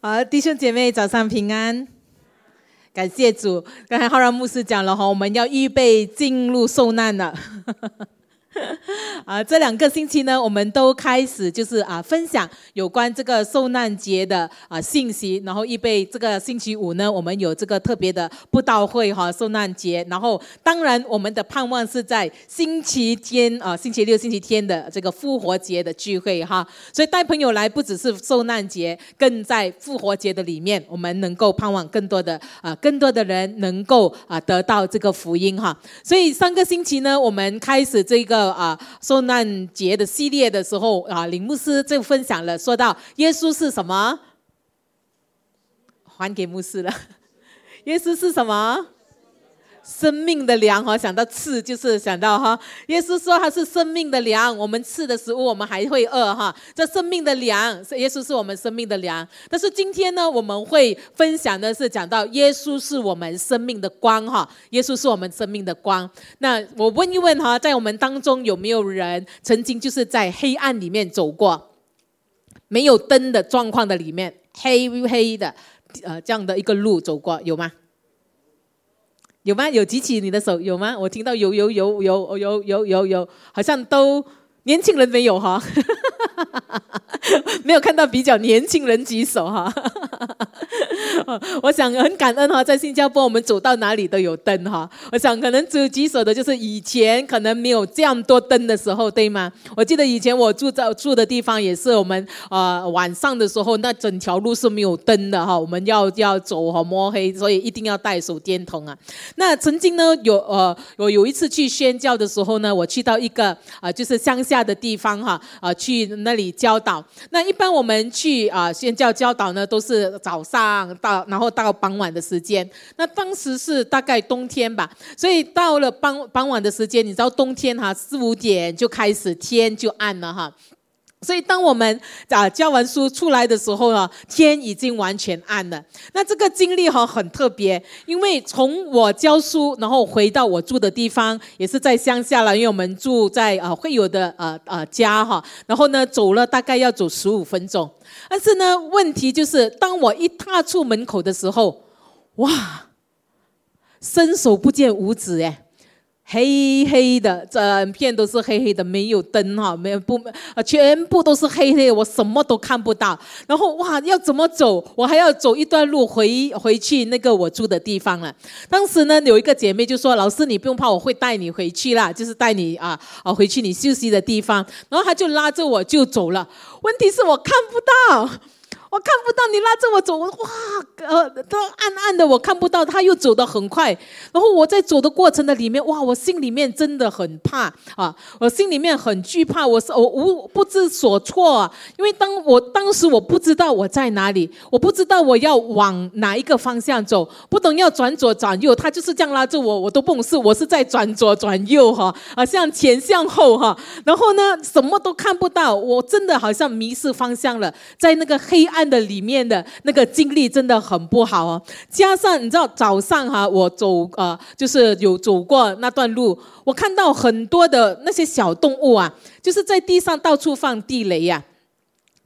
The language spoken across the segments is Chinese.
好，弟兄姐妹早上平安，感谢主。刚才浩然牧师讲了哈，我们要预备进入受难了。啊，这两个星期呢，我们都开始就是啊，分享有关这个受难节的啊信息，然后预备这个星期五呢，我们有这个特别的布道会哈，受难节。然后当然，我们的盼望是在星期天啊，星期六、星期天的这个复活节的聚会哈。所以带朋友来，不只是受难节，更在复活节的里面，我们能够盼望更多的啊，更多的人能够啊得到这个福音哈。所以上个星期呢，我们开始这个。啊，受难节的系列的时候啊，林牧师就分享了，说到耶稣是什么？还给牧师了。耶稣是什么？生命的粮哈，想到吃就是想到哈，耶稣说他是生命的粮，我们吃的食物我们还会饿哈。这生命的粮，耶稣是我们生命的粮。但是今天呢，我们会分享的是讲到耶稣是我们生命的光哈，耶稣是我们生命的光。那我问一问哈，在我们当中有没有人曾经就是在黑暗里面走过，没有灯的状况的里面，黑黑的呃这样的一个路走过，有吗？有吗？有举起你的手有吗？我听到有有有有有有有有，好像都年轻人没有哈，没有看到比较年轻人举手哈。我想很感恩哈，在新加坡我们走到哪里都有灯哈。我想可能只有举手的就是以前可能没有这样多灯的时候，对吗？我记得以前我住在住的地方也是，我们呃晚上的时候那整条路是没有灯的哈，我们要要走哈摸黑，所以一定要带手电筒啊。那曾经呢有呃我有一次去宣教的时候呢，我去到一个啊就是乡下的地方哈啊去那里教导。那一般我们去啊宣教教导呢都是早上到。然后到傍晚的时间，那当时是大概冬天吧，所以到了傍傍晚的时间，你知道冬天哈四五点就开始天就暗了哈。所以，当我们啊教完书出来的时候呢，天已经完全暗了。那这个经历哈很特别，因为从我教书，然后回到我住的地方，也是在乡下了，因为我们住在啊会有的呃呃家哈。然后呢，走了大概要走十五分钟。但是呢，问题就是，当我一踏出门口的时候，哇，伸手不见五指哎。黑黑的，整片都是黑黑的，没有灯哈，没有不啊，全部都是黑黑，我什么都看不到。然后哇，要怎么走？我还要走一段路回回去那个我住的地方了。当时呢，有一个姐妹就说：“老师，你不用怕，我会带你回去啦，就是带你啊啊回去你休息的地方。”然后她就拉着我就走了。问题是我看不到。我看不到你拉着我走，我哇，呃，都暗暗的，我看不到。他又走得很快，然后我在走的过程的里面，哇，我心里面真的很怕啊，我心里面很惧怕，我是我无不知所措啊，因为当我当时我不知道我在哪里，我不知道我要往哪一个方向走，不懂要转左转右，他就是这样拉着我，我都不懂是我是在转左转右哈，啊，向前向后哈，然后呢，什么都看不到，我真的好像迷失方向了，在那个黑暗。暗的里面的那个经历真的很不好哦，加上你知道早上哈，我走呃，就是有走过那段路，我看到很多的那些小动物啊，就是在地上到处放地雷呀，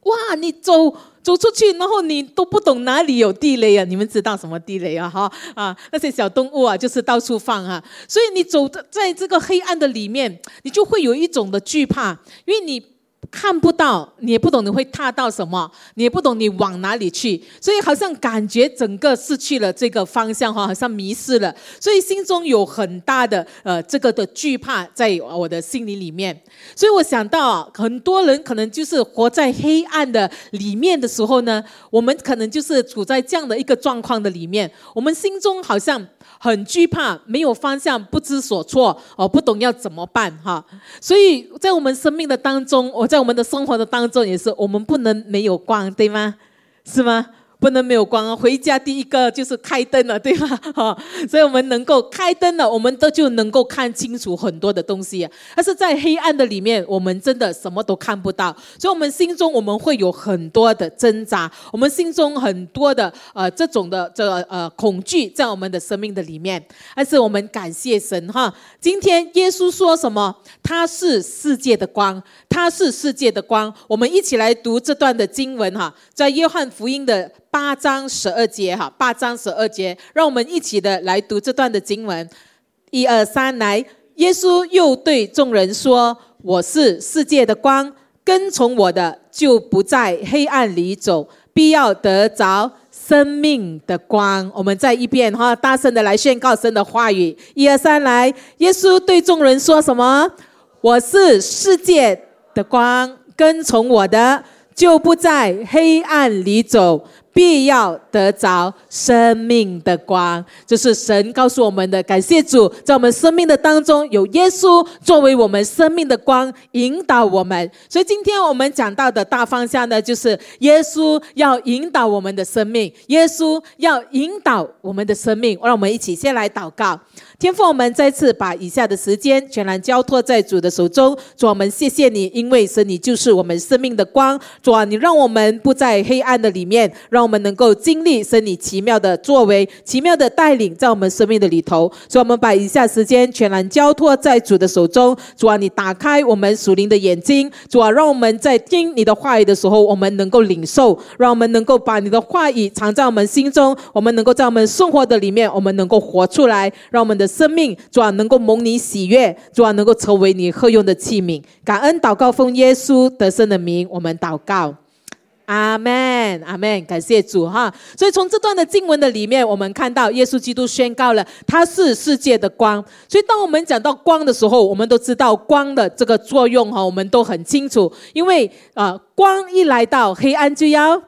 哇，你走走出去，然后你都不懂哪里有地雷啊？你们知道什么地雷啊？哈啊，那些小动物啊，就是到处放啊，所以你走在这个黑暗的里面，你就会有一种的惧怕，因为你。看不到，你也不懂你会踏到什么，你也不懂你往哪里去，所以好像感觉整个失去了这个方向哈，好像迷失了，所以心中有很大的呃这个的惧怕在我的心里里面，所以我想到啊很多人可能就是活在黑暗的里面的时候呢，我们可能就是处在这样的一个状况的里面，我们心中好像。很惧怕，没有方向，不知所措，哦，不懂要怎么办哈。所以在我们生命的当中，我在我们的生活的当中也是，我们不能没有光，对吗？是吗？不能没有光啊，回家第一个就是开灯了，对吧？哈，所以我们能够开灯了，我们都就能够看清楚很多的东西。但是在黑暗的里面，我们真的什么都看不到，所以我们心中我们会有很多的挣扎，我们心中很多的呃这种的这个呃恐惧在我们的生命的里面。但是我们感谢神哈，今天耶稣说什么？他是世界的光。他是世界的光。我们一起来读这段的经文哈，在约翰福音的八章十二节哈，八章十二节，让我们一起的来读这段的经文。一二三，来！耶稣又对众人说：“我是世界的光，跟从我的就不在黑暗里走，必要得着生命的光。”我们再一遍哈，大声的来宣告神的话语。一二三，来！耶稣对众人说什么？我是世界的光，跟从我的就不在黑暗里走。必要得着生命的光，就是神告诉我们的。感谢主，在我们生命的当中有耶稣作为我们生命的光，引导我们。所以今天我们讲到的大方向呢，就是耶稣要引导我们的生命，耶稣要引导我们的生命。让我们一起先来祷告。天父，我们再次把以下的时间全然交托在主的手中。主，我们谢谢你，因为神你就是我们生命的光。主啊，你让我们不在黑暗的里面，让我们能够经历神你奇妙的作为、奇妙的带领，在我们生命的里头。所以，我们把以下时间全然交托在主的手中。主啊，你打开我们属灵的眼睛。主啊，让我们在听你的话语的时候，我们能够领受；让我们能够把你的话语藏在我们心中。我们能够在我们生活的里面，我们能够活出来，让我们的。生命主啊，能够蒙你喜悦，主啊，能够成为你合用的器皿。感恩祷告奉耶稣得胜的名，我们祷告，阿门，阿门。感谢主哈。所以从这段的经文的里面，我们看到耶稣基督宣告了他是世界的光。所以当我们讲到光的时候，我们都知道光的这个作用哈，我们都很清楚。因为啊，光一来到，黑暗就要。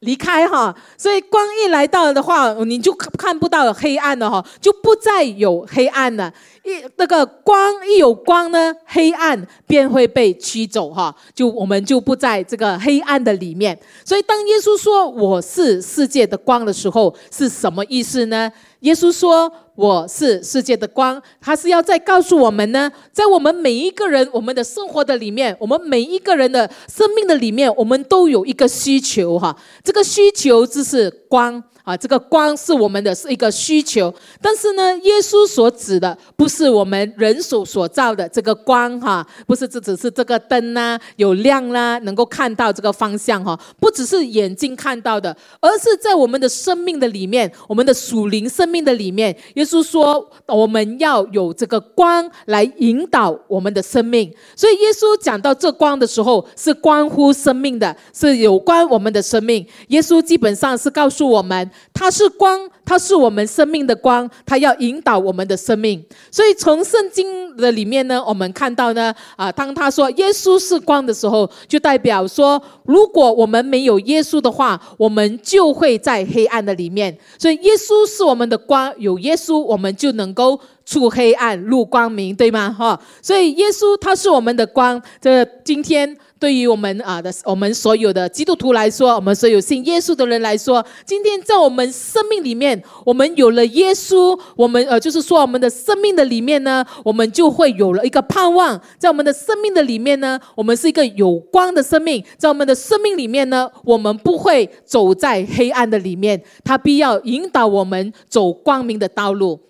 离开哈，所以光一来到的话，你就看不到黑暗了哈，就不再有黑暗了。一那个光一有光呢，黑暗便会被驱走哈，就我们就不在这个黑暗的里面。所以当耶稣说我是世界的光的时候，是什么意思呢？耶稣说。我是世界的光，他是要再告诉我们呢，在我们每一个人我们的生活的里面，我们每一个人的生命的里面，我们都有一个需求哈，这个需求就是光。啊，这个光是我们的是一个需求，但是呢，耶稣所指的不是我们人手所造的这个光哈，不是这只是这个灯呐，有亮啦，能够看到这个方向哈，不只是眼睛看到的，而是在我们的生命的里面，我们的属灵生命的里面，耶稣说我们要有这个光来引导我们的生命，所以耶稣讲到这光的时候，是关乎生命的，是有关我们的生命。耶稣基本上是告诉我们。它是光，它是我们生命的光，它要引导我们的生命。所以从圣经的里面呢，我们看到呢，啊，当他说耶稣是光的时候，就代表说，如果我们没有耶稣的话，我们就会在黑暗的里面。所以耶稣是我们的光，有耶稣，我们就能够出黑暗入光明，对吗？哈，所以耶稣他是我们的光。这今天。对于我们啊的我们所有的基督徒来说，我们所有信耶稣的人来说，今天在我们生命里面，我们有了耶稣，我们呃就是说我们的生命的里面呢，我们就会有了一个盼望。在我们的生命的里面呢，我们是一个有光的生命。在我们的生命里面呢，我们不会走在黑暗的里面，他必要引导我们走光明的道路。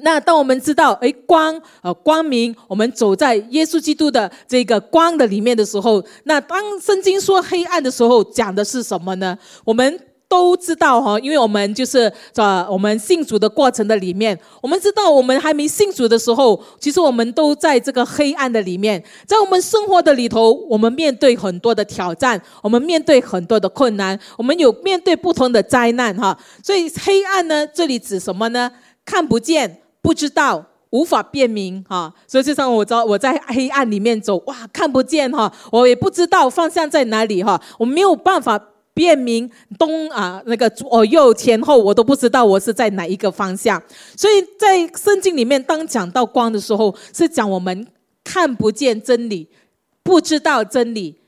那当我们知道，哎，光，呃，光明，我们走在耶稣基督的这个光的里面的时候，那当圣经说黑暗的时候，讲的是什么呢？我们都知道哈，因为我们就是在我们信主的过程的里面，我们知道我们还没信主的时候，其实我们都在这个黑暗的里面，在我们生活的里头，我们面对很多的挑战，我们面对很多的困难，我们有面对不同的灾难哈。所以黑暗呢，这里指什么呢？看不见。不知道，无法辨明，哈，所以就像我在我在黑暗里面走，哇，看不见，哈，我也不知道方向在哪里，哈，我没有办法辨明东啊那个左右前后，我都不知道我是在哪一个方向。所以在圣经里面，当讲到光的时候，是讲我们看不见真理，不知道真理，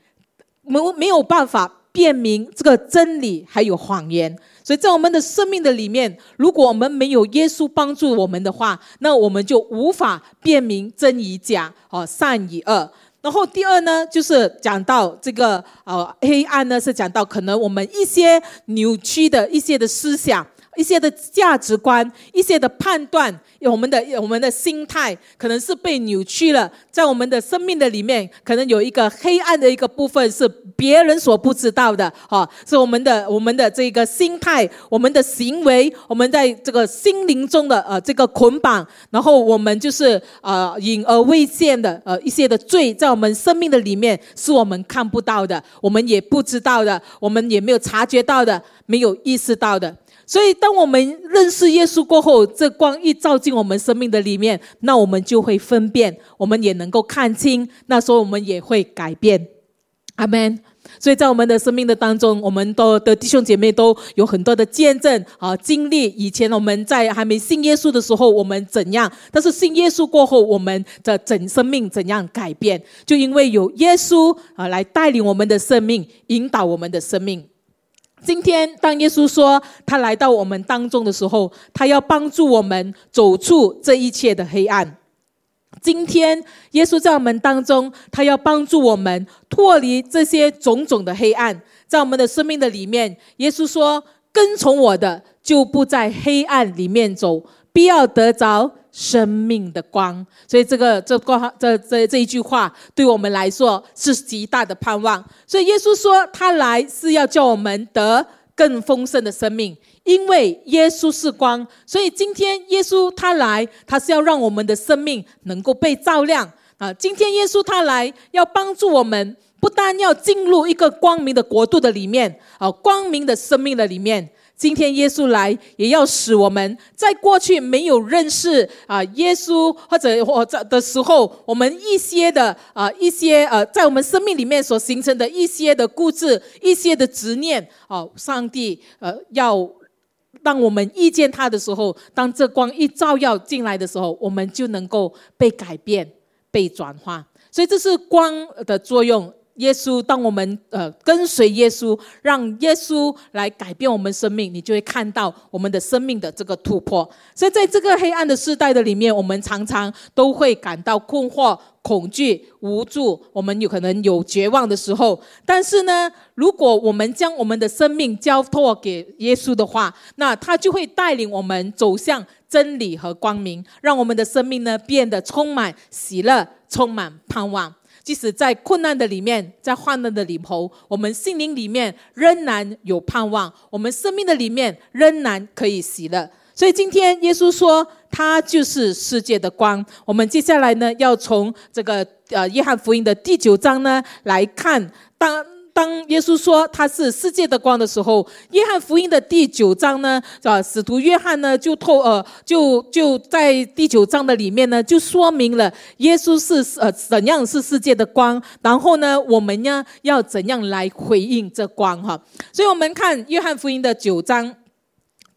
没没有办法辨明这个真理还有谎言。所以在我们的生命的里面，如果我们没有耶稣帮助我们的话，那我们就无法辨明真与假，哦，善与恶。然后第二呢，就是讲到这个呃黑暗呢，是讲到可能我们一些扭曲的一些的思想。一些的价值观、一些的判断，我们的我们的心态可能是被扭曲了。在我们的生命的里面，可能有一个黑暗的一个部分是别人所不知道的，哈，是我们的我们的这个心态、我们的行为、我们在这个心灵中的呃这个捆绑，然后我们就是呃隐而未现的呃一些的罪，在我们生命的里面是我们看不到的，我们也不知道的，我们也没有察觉到的，没有意识到的。所以，当我们认识耶稣过后，这光一照进我们生命的里面，那我们就会分辨，我们也能够看清。那时候，我们也会改变。阿门。所以在我们的生命的当中，我们都的弟兄姐妹都有很多的见证啊经历。以前我们在还没信耶稣的时候，我们怎样？但是信耶稣过后，我们的整生命怎样改变？就因为有耶稣啊来带领我们的生命，引导我们的生命。今天，当耶稣说他来到我们当中的时候，他要帮助我们走出这一切的黑暗。今天，耶稣在我们当中，他要帮助我们脱离这些种种的黑暗。在我们的生命的里面，耶稣说：“跟从我的，就不在黑暗里面走，必要得着。”生命的光，所以这个这光这这这一句话，对我们来说是极大的盼望。所以耶稣说，他来是要叫我们得更丰盛的生命，因为耶稣是光。所以今天耶稣他来，他是要让我们的生命能够被照亮啊！今天耶稣他来，要帮助我们，不但要进入一个光明的国度的里面啊，光明的生命的里面。今天耶稣来，也要使我们在过去没有认识啊耶稣或者或者的时候，我们一些的啊一些呃，在我们生命里面所形成的一些的固执、一些的执念哦，上帝呃要当我们遇见他的时候，当这光一照耀进来的时候，我们就能够被改变、被转化。所以这是光的作用。耶稣，当我们呃跟随耶稣，让耶稣来改变我们生命，你就会看到我们的生命的这个突破。所以，在这个黑暗的时代的里面，我们常常都会感到困惑、恐惧、无助，我们有可能有绝望的时候。但是呢，如果我们将我们的生命交托给耶稣的话，那他就会带领我们走向真理和光明，让我们的生命呢变得充满喜乐、充满盼望。即使在困难的里面，在患难的里头，我们心灵里面仍然有盼望，我们生命的里面仍然可以喜乐。所以今天耶稣说，他就是世界的光。我们接下来呢，要从这个呃约翰福音的第九章呢来看，当。当耶稣说他是世界的光的时候，约翰福音的第九章呢，啊，使徒约翰呢就透呃，就就在第九章的里面呢，就说明了耶稣是呃怎样是世界的光，然后呢，我们呢要怎样来回应这光哈。所以我们看约翰福音的九章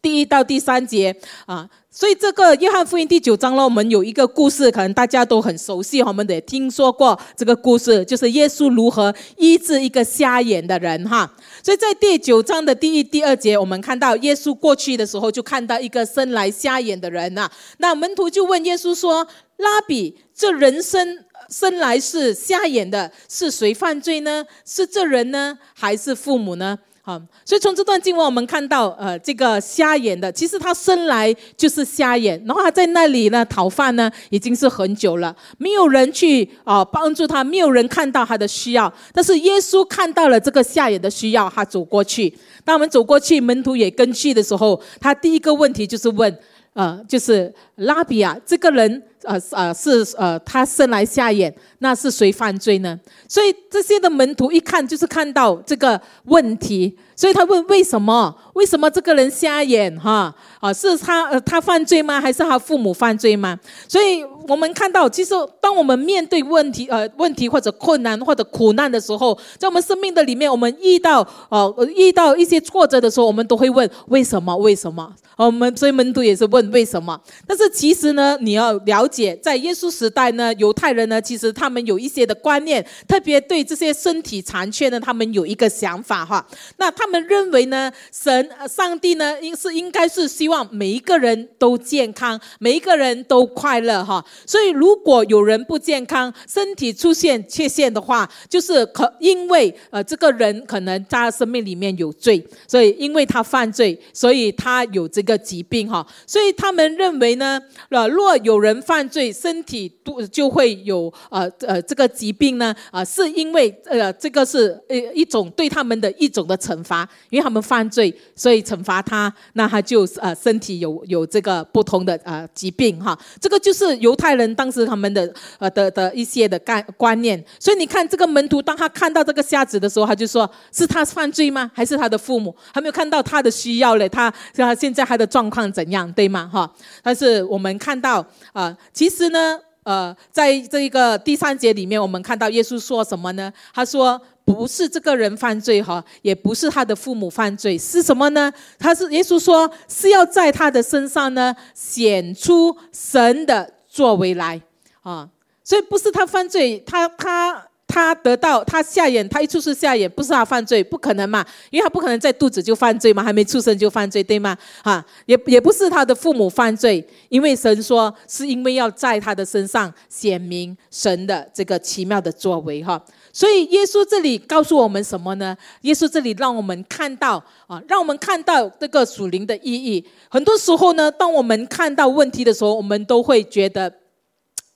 第一到第三节啊。所以这个约翰福音第九章呢，我们有一个故事，可能大家都很熟悉，我们也听说过这个故事，就是耶稣如何医治一个瞎眼的人哈。所以在第九章的第一、第二节，我们看到耶稣过去的时候，就看到一个生来瞎眼的人呐。那门徒就问耶稣说：“拉比，这人生生来是瞎眼的，是谁犯罪呢？是这人呢，还是父母呢？”好，所以从这段经文我们看到，呃，这个瞎眼的，其实他生来就是瞎眼，然后他在那里呢讨饭呢，已经是很久了，没有人去啊帮助他，没有人看到他的需要，但是耶稣看到了这个瞎眼的需要，他走过去。当我们走过去，门徒也跟去的时候，他第一个问题就是问，呃，就是拉比啊，这个人。呃呃是呃他生来瞎眼，那是谁犯罪呢？所以这些的门徒一看就是看到这个问题，所以他问为什么？为什么这个人瞎眼？哈啊，是他呃他犯罪吗？还是他父母犯罪吗？所以我们看到，其实当我们面对问题呃问题或者困难或者苦难的时候，在我们生命的里面，我们遇到呃遇到一些挫折的时候，我们都会问为什么？为什么？我们所以门徒也是问为什么？但是其实呢，你要了解，在耶稣时代呢，犹太人呢，其实他们有一些的观念，特别对这些身体残缺呢，他们有一个想法哈。那他们认为呢，神、上帝呢，应是应该是希望每一个人都健康，每一个人都快乐哈。所以如果有人不健康，身体出现缺陷的话，就是可因为呃这个人可能他生命里面有罪，所以因为他犯罪，所以他有这个。个疾病哈，所以他们认为呢，呃，若有人犯罪，身体都就会有呃呃这个疾病呢，啊，是因为呃这个是呃一种对他们的一种的惩罚，因为他们犯罪，所以惩罚他，那他就呃身体有有这个不同的呃疾病哈，这个就是犹太人当时他们的呃的的一些的概观念，所以你看这个门徒当他看到这个瞎子的时候，他就说是他犯罪吗？还是他的父母？还没有看到他的需要嘞，他他现在他的状况怎样，对吗？哈，但是我们看到啊，其实呢，呃，在这一个第三节里面，我们看到耶稣说什么呢？他说不是这个人犯罪哈，也不是他的父母犯罪，是什么呢？他是耶稣说是要在他的身上呢显出神的作为来啊，所以不是他犯罪，他他。他得到他下眼，他一出世下眼，不是他犯罪，不可能嘛？因为他不可能在肚子就犯罪嘛，还没出生就犯罪，对吗？哈，也也不是他的父母犯罪，因为神说是因为要在他的身上显明神的这个奇妙的作为，哈。所以耶稣这里告诉我们什么呢？耶稣这里让我们看到啊，让我们看到这个属灵的意义。很多时候呢，当我们看到问题的时候，我们都会觉得。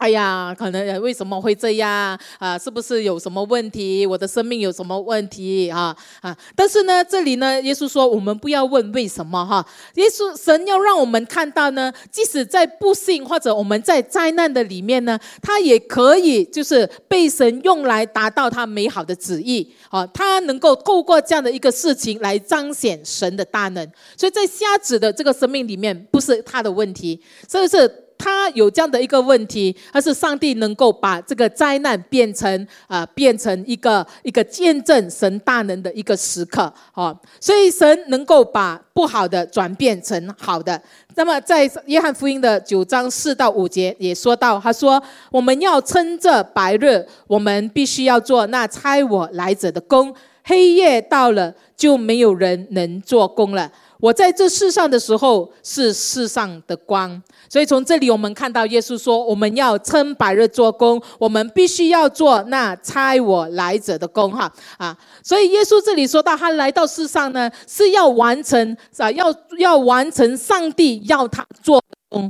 哎呀，可能为什么会这样啊？是不是有什么问题？我的生命有什么问题啊？啊！但是呢，这里呢，耶稣说我们不要问为什么哈。耶稣神要让我们看到呢，即使在不幸或者我们在灾难的里面呢，他也可以就是被神用来达到他美好的旨意啊。他能够透过这样的一个事情来彰显神的大能。所以在瞎子的这个生命里面，不是他的问题，是不是？他有这样的一个问题，他是上帝能够把这个灾难变成啊，变成一个一个见证神大能的一个时刻啊，所以神能够把不好的转变成好的。那么在约翰福音的九章四到五节也说到，他说我们要趁着白日，我们必须要做那差我来者的工；黑夜到了，就没有人能做工了。我在这世上的时候是世上的光，所以从这里我们看到耶稣说，我们要称百日做工，我们必须要做那差我来者的工，哈啊！所以耶稣这里说到，他来到世上呢，是要完成啊，要要完成上帝要他做工，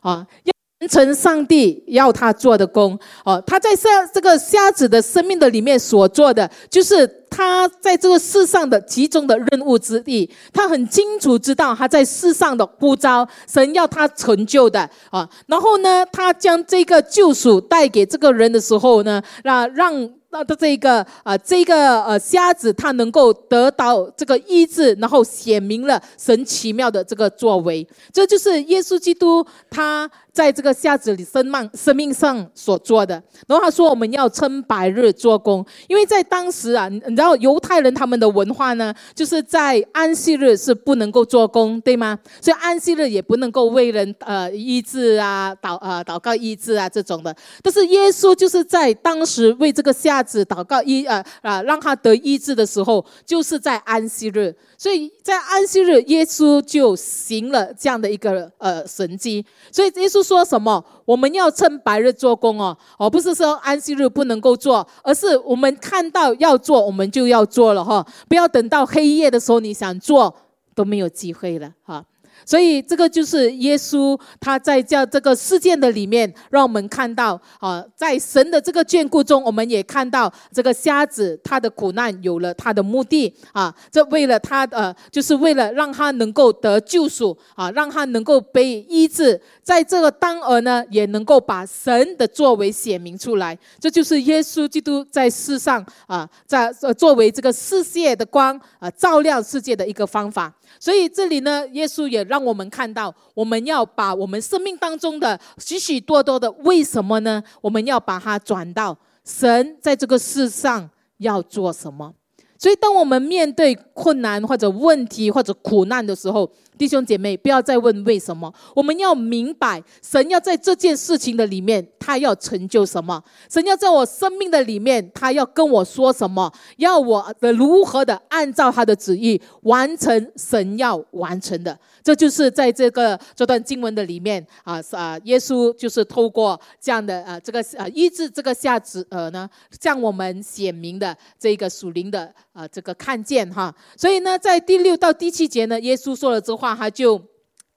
啊，成上帝要他做的工，哦，他在瞎这个瞎子的生命的里面所做的就是。他在这个世上的其中的任务之地，他很清楚知道他在世上的呼召，神要他成就的啊。然后呢，他将这个救赎带给这个人的时候呢，那让。那的这个啊，这个呃瞎子他能够得到这个医治，然后显明了神奇妙的这个作为，这就是耶稣基督他在这个瞎子里生命生命上所做的。然后他说我们要称白日做工，因为在当时啊，你知道犹太人他们的文化呢，就是在安息日是不能够做工，对吗？所以安息日也不能够为人呃医治啊祷呃祷告医治啊这种的。但是耶稣就是在当时为这个瞎子祷告医呃啊，让他得医治的时候，就是在安息日，所以在安息日，耶稣就行了这样的一个呃神迹。所以耶稣说什么？我们要趁白日做工哦，而不是说安息日不能够做，而是我们看到要做，我们就要做了哈，不要等到黑夜的时候你想做都没有机会了哈。所以这个就是耶稣他在叫这个事件的里面，让我们看到啊，在神的这个眷顾中，我们也看到这个瞎子他的苦难有了他的目的啊，这为了他呃，就是为了让他能够得救赎啊，让他能够被医治，在这个当儿呢，也能够把神的作为显明出来。这就是耶稣基督在世上啊，在作为这个世界的光啊，照亮世界的一个方法。所以这里呢，耶稣也我们看到，我们要把我们生命当中的许许多多的为什么呢？我们要把它转到神在这个世上要做什么。所以，当我们面对困难或者问题或者苦难的时候，弟兄姐妹，不要再问为什么。我们要明白，神要在这件事情的里面，他要成就什么？神要在我生命的里面，他要跟我说什么？要我的如何的按照他的旨意完成神要完成的？这就是在这个这段经文的里面啊啊，耶稣就是透过这样的啊这个啊医治这个下子呃呢，向我们显明的这个属灵的啊这个看见哈。所以呢，在第六到第七节呢，耶稣说了这话。话他就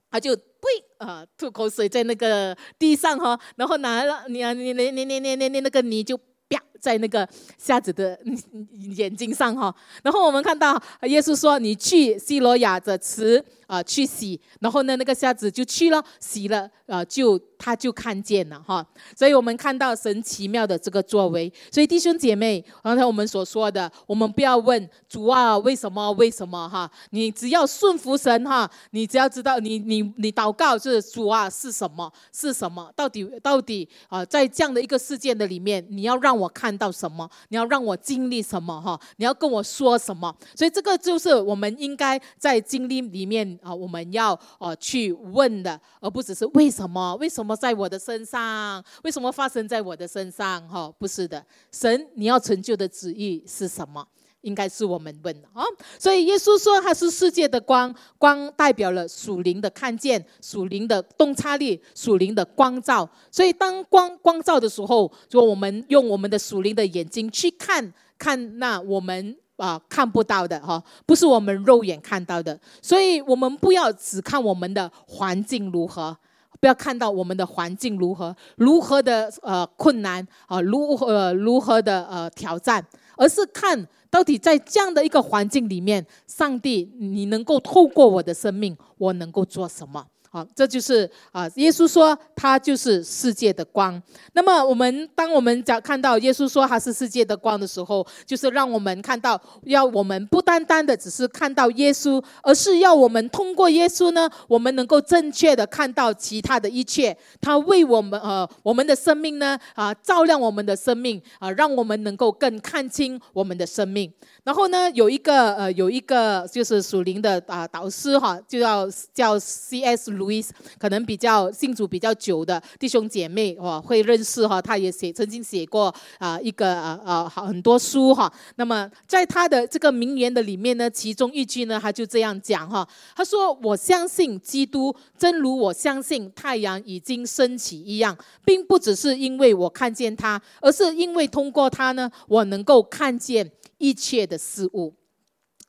他就呸啊吐口水在那个地上哈，然后拿了你啊你你你你你你那个泥就啪在那个瞎子的眼睛上哈，然后我们看到耶稣说你去西罗亚的池。啊，去洗，然后呢，那个瞎子就去了，洗了，啊，就他就看见了哈。所以我们看到神奇妙的这个作为。所以弟兄姐妹，刚才我们所说的，我们不要问主啊，为什么？为什么？哈，你只要顺服神哈，你只要知道，你你你祷告是主啊，是什么？是什么？到底到底啊，在这样的一个事件的里面，你要让我看到什么？你要让我经历什么？哈，你要跟我说什么？所以这个就是我们应该在经历里面。啊，我们要呃去问的，而不只是为什么？为什么在我的身上？为什么发生在我的身上？哈，不是的，神你要成就的旨意是什么？应该是我们问的啊。所以耶稣说他是世界的光，光代表了属灵的看见，属灵的洞察力，属灵的光照。所以当光光照的时候，就我们用我们的属灵的眼睛去看看那我们。啊，看不到的哈，不是我们肉眼看到的，所以我们不要只看我们的环境如何，不要看到我们的环境如何，如何的呃困难啊，如何如何的呃挑战，而是看到底在这样的一个环境里面，上帝你能够透过我的生命，我能够做什么？好，这就是啊，耶稣说他就是世界的光。那么我们当我们讲看到耶稣说他是世界的光的时候，就是让我们看到，要我们不单单的只是看到耶稣，而是要我们通过耶稣呢，我们能够正确的看到其他的一切。他为我们呃我们的生命呢啊照亮我们的生命啊，让我们能够更看清我们的生命。然后呢，有一个呃有一个就是属灵的啊导师哈，就要叫 C.S. Louis，可能比较信主比较久的弟兄姐妹哦，会认识哈。他也写曾经写过啊一个呃呃很多书哈。那么在他的这个名言的里面呢，其中一句呢，他就这样讲哈。他说：“我相信基督，正如我相信太阳已经升起一样，并不只是因为我看见他，而是因为通过他呢，我能够看见一切的事物。”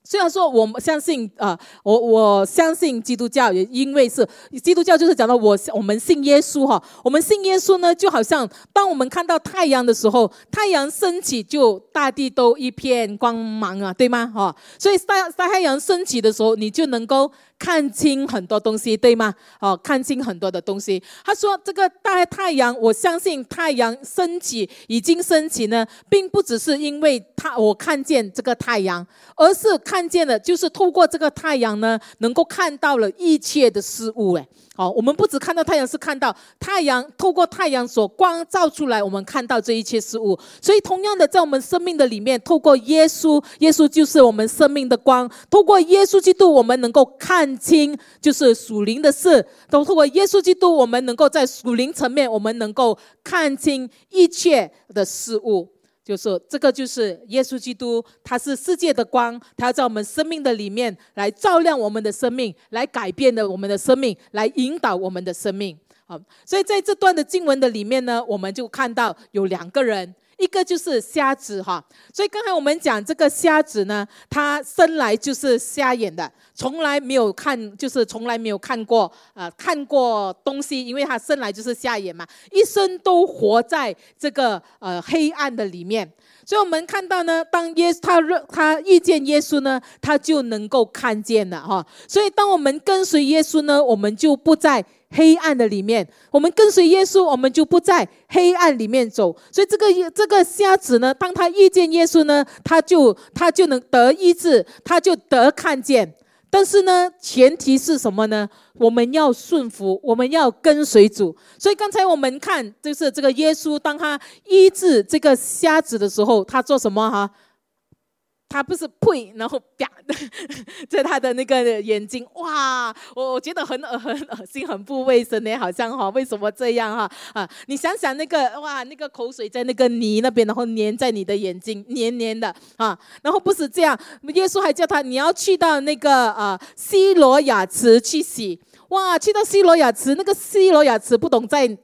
虽然说我们相信啊，我我相信基督教，也因为是基督教，就是讲到我我们信耶稣哈。我们信耶稣呢，就好像当我们看到太阳的时候，太阳升起，就大地都一片光芒啊，对吗？哈，所以晒晒太阳升起的时候，你就能够。看清很多东西，对吗？哦，看清很多的东西。他说：“这个大太阳，我相信太阳升起已经升起呢，并不只是因为他我看见这个太阳，而是看见了，就是透过这个太阳呢，能够看到了一切的事物。哎。”哦，我们不只看到太阳，是看到太阳透过太阳所光照出来，我们看到这一切事物。所以，同样的，在我们生命的里面，透过耶稣，耶稣就是我们生命的光。透过耶稣基督，我们能够看看清就是属灵的事。都透过耶稣基督，我们能够在属灵层面，我们能够看清一切的事物。就是这个，就是耶稣基督，他是世界的光，他在我们生命的里面来照亮我们的生命，来改变的我们的生命，来引导我们的生命。好，所以在这段的经文的里面呢，我们就看到有两个人。一个就是瞎子哈，所以刚才我们讲这个瞎子呢，他生来就是瞎眼的，从来没有看，就是从来没有看过啊，看过东西，因为他生来就是瞎眼嘛，一生都活在这个呃黑暗的里面。所以我们看到呢，当耶他他遇见耶稣呢，他就能够看见了哈。所以当我们跟随耶稣呢，我们就不在。黑暗的里面，我们跟随耶稣，我们就不在黑暗里面走。所以这个这个瞎子呢，当他遇见耶稣呢，他就他就能得医治，他就得看见。但是呢，前提是什么呢？我们要顺服，我们要跟随主。所以刚才我们看，就是这个耶稣，当他医治这个瞎子的时候，他做什么哈？他不是呸，然后啪，在他的那个眼睛，哇，我我觉得很恶很恶心，很不卫生呢，好像哈，为什么这样哈？啊，你想想那个哇，那个口水在那个泥那边，然后粘在你的眼睛，黏黏的啊，然后不是这样，耶稣还叫他你要去到那个啊西罗亚池去洗，哇，去到西罗亚池，那个西罗亚池不懂在。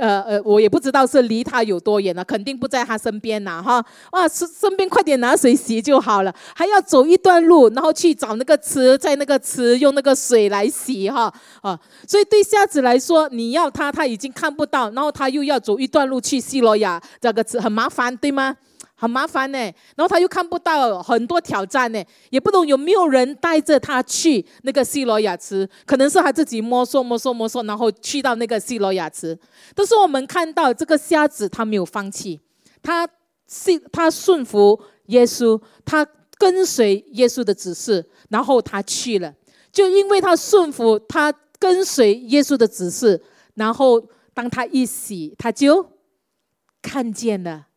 呃呃，我也不知道是离他有多远了，肯定不在他身边呐，哈，哇，身身边快点拿水洗就好了，还要走一段路，然后去找那个池，在那个池用那个水来洗哈，啊，所以对瞎子来说，你要他他已经看不到，然后他又要走一段路去西罗亚这个池，很麻烦，对吗？很麻烦呢，然后他又看不到很多挑战呢，也不懂有没有人带着他去那个西罗亚池，可能是他自己摸索摸索摸索，然后去到那个西罗亚池。但是我们看到这个瞎子他没有放弃，他信他顺服耶稣，他跟随耶稣的指示，然后他去了。就因为他顺服，他跟随耶稣的指示，然后当他一洗，他就看见了。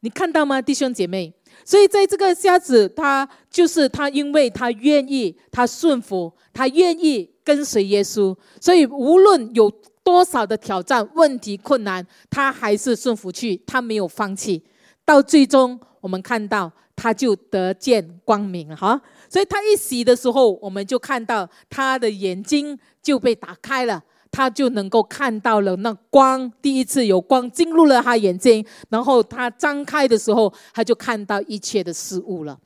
你看到吗，弟兄姐妹？所以在这个瞎子，他就是他，因为他愿意，他顺服，他愿意跟随耶稣，所以无论有多少的挑战、问题、困难，他还是顺服去，他没有放弃。到最终，我们看到他就得见光明哈。所以他一洗的时候，我们就看到他的眼睛就被打开了。他就能够看到了那光，第一次有光进入了他眼睛，然后他张开的时候，他就看到一切的事物了。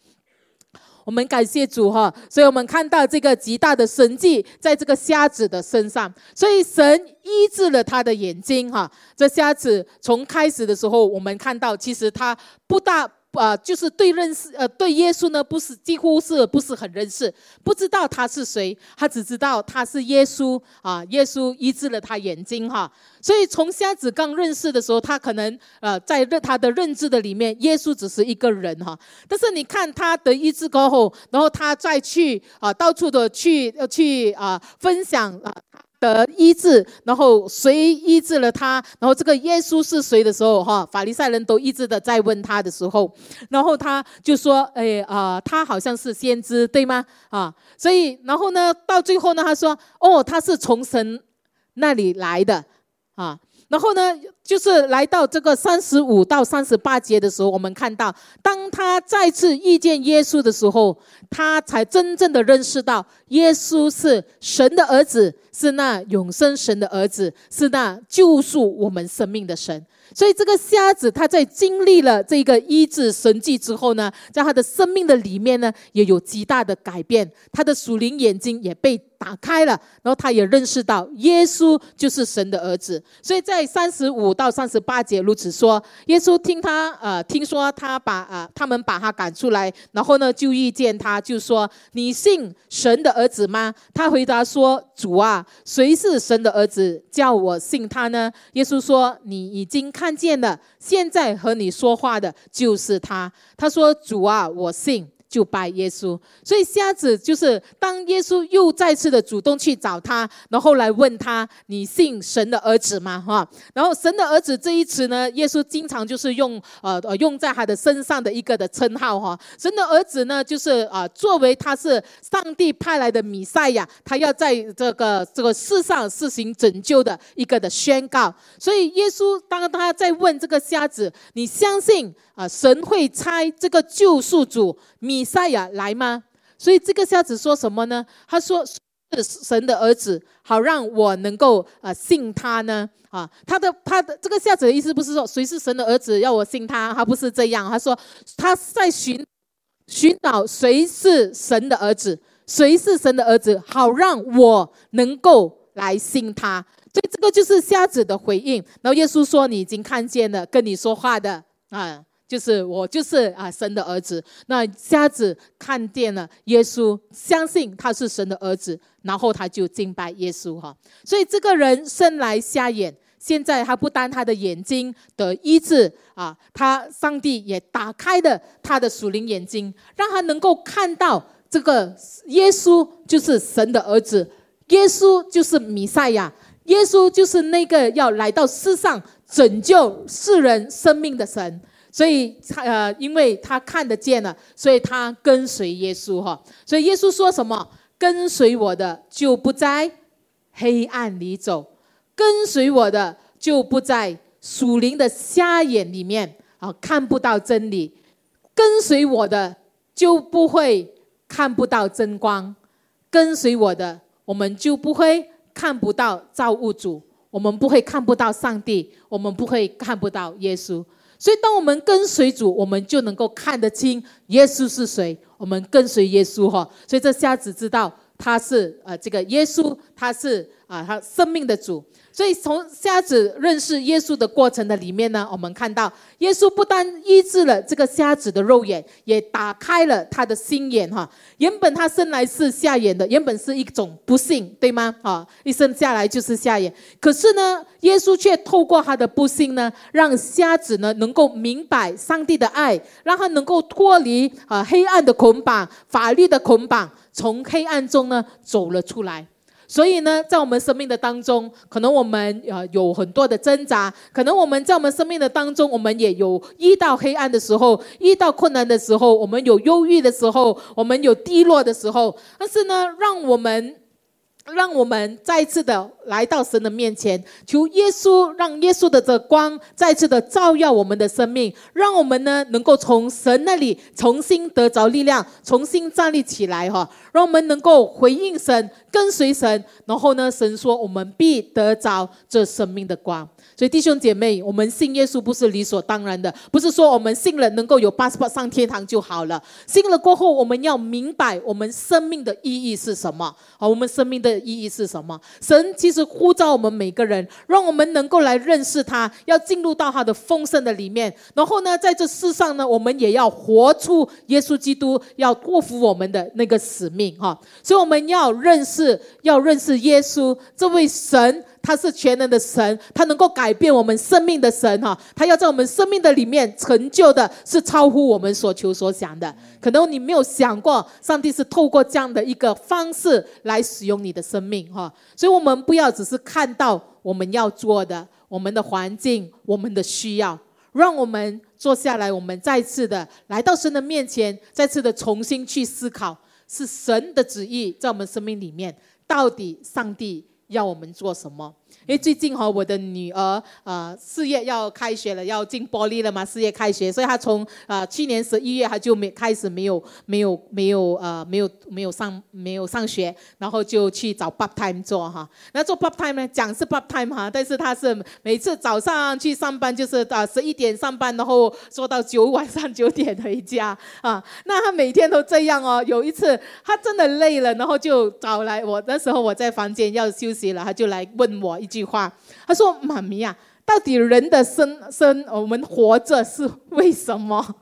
我们感谢主哈，所以我们看到这个极大的神迹在这个瞎子的身上，所以神医治了他的眼睛哈。这瞎子从开始的时候，我们看到其实他不大。啊，就是对认识，呃，对耶稣呢，不是几乎是不是很认识，不知道他是谁，他只知道他是耶稣啊，耶稣医治了他眼睛哈，所以从瞎子刚认识的时候，他可能呃在认他的认知的里面，耶稣只是一个人哈，但是你看他得医治过后，然后他再去啊到处的去去啊分享啊。的医治，然后谁医治了他？然后这个耶稣是谁的时候，哈，法利赛人都一直的在问他的时候，然后他就说：“哎啊，他好像是先知，对吗？啊，所以然后呢，到最后呢，他说：哦，他是从神那里来的，啊。”然后呢，就是来到这个三十五到三十八节的时候，我们看到，当他再次遇见耶稣的时候，他才真正的认识到，耶稣是神的儿子，是那永生神的儿子，是那救赎我们生命的神。所以这个瞎子他在经历了这个医治神迹之后呢，在他的生命的里面呢，也有极大的改变，他的属灵眼睛也被。打开了，然后他也认识到耶稣就是神的儿子，所以在三十五到三十八节如此说。耶稣听他呃听说他把呃他们把他赶出来，然后呢就遇见他，就说：“你信神的儿子吗？”他回答说：“主啊，谁是神的儿子，叫我信他呢？”耶稣说：“你已经看见了，现在和你说话的就是他。”他说：“主啊，我信。”就拜耶稣，所以瞎子就是当耶稣又再次的主动去找他，然后来问他：“你信神的儿子吗？”哈，然后“神的儿子”这一词呢，耶稣经常就是用呃呃用在他的身上的一个的称号哈。神的儿子呢，就是啊作为他是上帝派来的弥赛亚，他要在这个这个世上施行拯救的一个的宣告。所以耶稣当他在问这个瞎子：“你相信？”啊，神会差这个救赎主米赛亚来吗？所以这个瞎子说什么呢？他说是神的儿子，好让我能够啊信他呢？啊，他的他的这个瞎子的意思不是说谁是神的儿子要我信他，他不是这样。他说他在寻寻找谁是神的儿子，谁是神的儿子，好让我能够来信他。所以这个就是瞎子的回应。然后耶稣说：“你已经看见了，跟你说话的啊。”就是我就是啊神的儿子，那瞎子看见了耶稣，相信他是神的儿子，然后他就敬拜耶稣哈。所以这个人生来瞎眼，现在他不单他的眼睛得医治啊，他上帝也打开了他的属灵眼睛，让他能够看到这个耶稣就是神的儿子，耶稣就是弥赛亚，耶稣就是那个要来到世上拯救世人生命的神。所以他呃，因为他看得见了，所以他跟随耶稣哈。所以耶稣说什么？跟随我的就不在黑暗里走，跟随我的就不在属灵的瞎眼里面啊，看不到真理。跟随我的就不会看不到真光，跟随我的我们就不会看不到造物主。我们不会看不到上帝，我们不会看不到耶稣。所以，当我们跟随主，我们就能够看得清耶稣是谁。我们跟随耶稣哈，所以这下子知道他是呃这个耶稣，他是啊他生命的主。所以从瞎子认识耶稣的过程的里面呢，我们看到耶稣不但医治了这个瞎子的肉眼，也打开了他的心眼哈。原本他生来是瞎眼的，原本是一种不幸，对吗？啊，一生下来就是瞎眼。可是呢，耶稣却透过他的不幸呢，让瞎子呢能够明白上帝的爱，让他能够脱离啊黑暗的捆绑、法律的捆绑，从黑暗中呢走了出来。所以呢，在我们生命的当中，可能我们呃有很多的挣扎，可能我们在我们生命的当中，我们也有遇到黑暗的时候，遇到困难的时候，我们有忧郁的时候，我们有低落的时候。但是呢，让我们。让我们再次的来到神的面前，求耶稣让耶稣的这光再次的照耀我们的生命，让我们呢能够从神那里重新得着力量，重新站立起来哈，让我们能够回应神，跟随神，然后呢，神说我们必得着这生命的光。所以弟兄姐妹，我们信耶稣不是理所当然的，不是说我们信了能够有八十八上天堂就好了。信了过后，我们要明白我们生命的意义是什么啊？我们生命的意义是什么？神其实呼召我们每个人，让我们能够来认识他，要进入到他的丰盛的里面。然后呢，在这世上呢，我们也要活出耶稣基督要托付我们的那个使命哈。所以我们要认识，要认识耶稣这位神。他是全能的神，他能够改变我们生命的神哈，他要在我们生命的里面成就的是超乎我们所求所想的。可能你没有想过，上帝是透过这样的一个方式来使用你的生命哈。所以，我们不要只是看到我们要做的、我们的环境、我们的需要，让我们坐下来，我们再次的来到神的面前，再次的重新去思考，是神的旨意在我们生命里面，到底上帝。要我们做什么？因为最近哈，我的女儿呃四月要开学了，要进玻璃了嘛。四月开学，所以她从呃去年十一月她就没开始没有没有没有呃没有没有上没有上学，然后就去找 part time 做哈。那做 part time 呢，讲是 part time 哈，但是她是每次早上去上班就是啊十一点上班，然后做到九晚上九点回家啊。那她每天都这样哦。有一次她真的累了，然后就找来我那时候我在房间要休息了，她就来问我一。句话，他说：“妈咪啊，到底人的生生，我们活着是为什么？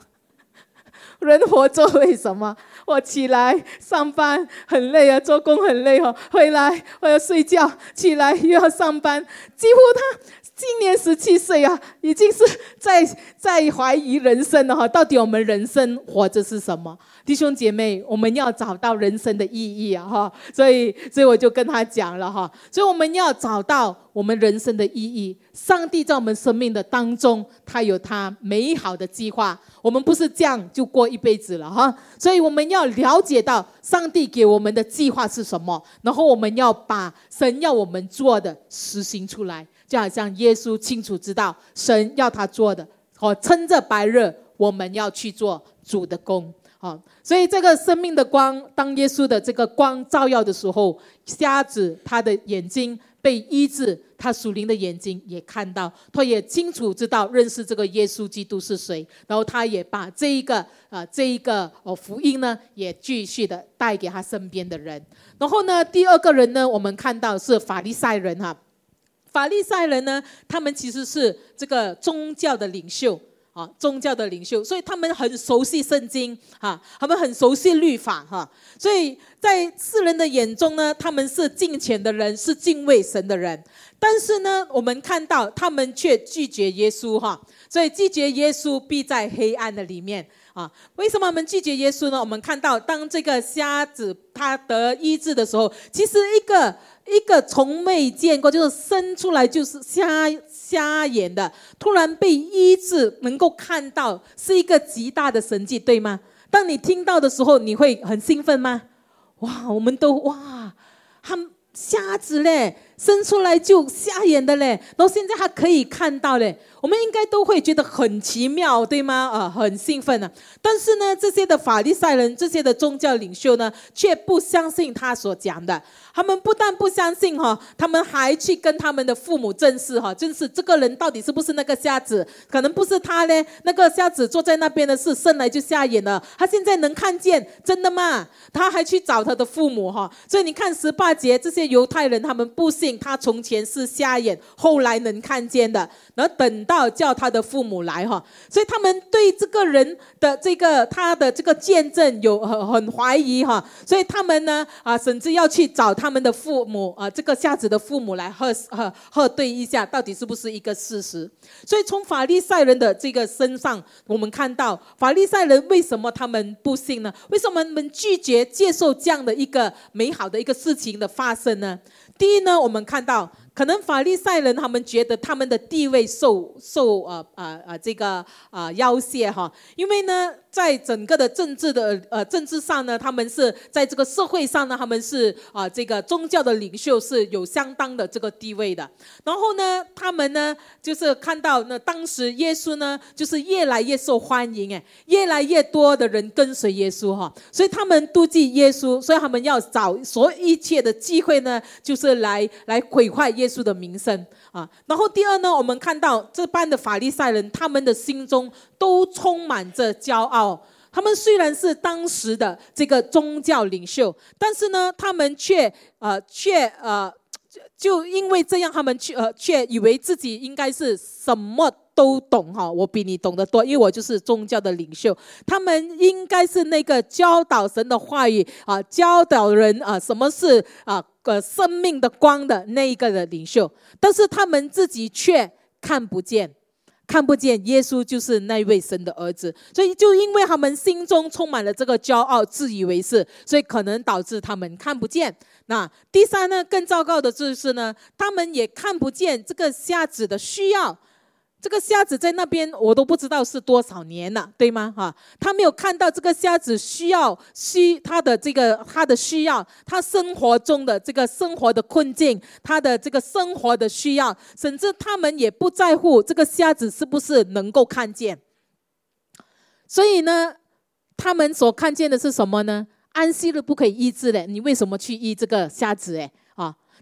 人活着为什么？我起来上班很累啊，做工很累哦，回来我要睡觉，起来又要上班，几乎他。”今年十七岁啊，已经是在在怀疑人生了哈。到底我们人生活着是什么？弟兄姐妹，我们要找到人生的意义啊哈。所以，所以我就跟他讲了哈。所以我们要找到我们人生的意义。上帝在我们生命的当中，他有他美好的计划。我们不是这样就过一辈子了哈。所以我们要了解到上帝给我们的计划是什么，然后我们要把神要我们做的实行出来。就好像耶稣清楚知道神要他做的，哦，趁着白日，我们要去做主的工，好，所以这个生命的光，当耶稣的这个光照耀的时候，瞎子他的眼睛被医治，他属灵的眼睛也看到，他也清楚知道认识这个耶稣基督是谁，然后他也把这一个啊这一个哦福音呢，也继续的带给他身边的人。然后呢，第二个人呢，我们看到是法利赛人哈。法利赛人呢，他们其实是这个宗教的领袖啊，宗教的领袖，所以他们很熟悉圣经哈，他们很熟悉律法哈，所以在世人的眼中呢，他们是敬虔的人，是敬畏神的人。但是呢，我们看到他们却拒绝耶稣哈，所以拒绝耶稣必在黑暗的里面。啊。为什么我们拒绝耶稣呢？我们看到当这个瞎子他得医治的时候，其实一个。一个从未见过，就是生出来就是瞎瞎眼的，突然被医治，能够看到，是一个极大的神迹，对吗？当你听到的时候，你会很兴奋吗？哇，我们都哇，他瞎子嘞，生出来就瞎眼的嘞，然后现在他可以看到嘞。我们应该都会觉得很奇妙，对吗？啊，很兴奋呢。但是呢，这些的法利赛人，这些的宗教领袖呢，却不相信他所讲的。他们不但不相信哈，他们还去跟他们的父母证实哈，证实这个人到底是不是那个瞎子？可能不是他嘞。那个瞎子坐在那边的是生来就瞎眼了，他现在能看见，真的吗？他还去找他的父母哈。所以你看十八节，这些犹太人他们不信他从前是瞎眼，后来能看见的。然后等到叫他的父母来哈，所以他们对这个人的这个他的这个见证有很很怀疑哈，所以他们呢啊，甚至要去找他们的父母啊，这个瞎子的父母来核核核对一下，到底是不是一个事实。所以从法利赛人的这个身上，我们看到法利赛人为什么他们不信呢？为什么他们拒绝接受这样的一个美好的一个事情的发生呢？第一呢，我们看到。可能法利赛人他们觉得他们的地位受受呃呃呃这个呃要挟哈，因为呢。在整个的政治的呃政治上呢，他们是在这个社会上呢，他们是啊这个宗教的领袖是有相当的这个地位的。然后呢，他们呢就是看到那当时耶稣呢就是越来越受欢迎哎，越来越多的人跟随耶稣哈，所以他们妒忌耶稣，所以他们要找所有一切的机会呢，就是来来毁坏耶稣的名声。啊，然后第二呢，我们看到这班的法利赛人，他们的心中都充满着骄傲。哦他们虽然是当时的这个宗教领袖，但是呢，他们却呃却呃就因为这样，他们却呃却以为自己应该是什么都懂哈。我比你懂得多，因为我就是宗教的领袖。他们应该是那个教导神的话语啊，教导人啊，什么是啊。个生命的光的那一个的领袖，但是他们自己却看不见，看不见耶稣就是那位神的儿子，所以就因为他们心中充满了这个骄傲、自以为是，所以可能导致他们看不见。那第三呢，更糟糕的就是呢，他们也看不见这个瞎子的需要。这个瞎子在那边，我都不知道是多少年了，对吗？哈，他没有看到这个瞎子需要需他的这个他的需要，他生活中的这个生活的困境，他的这个生活的需要，甚至他们也不在乎这个瞎子是不是能够看见。所以呢，他们所看见的是什么呢？安息日不可以医治的，你为什么去医这个瞎子？哎，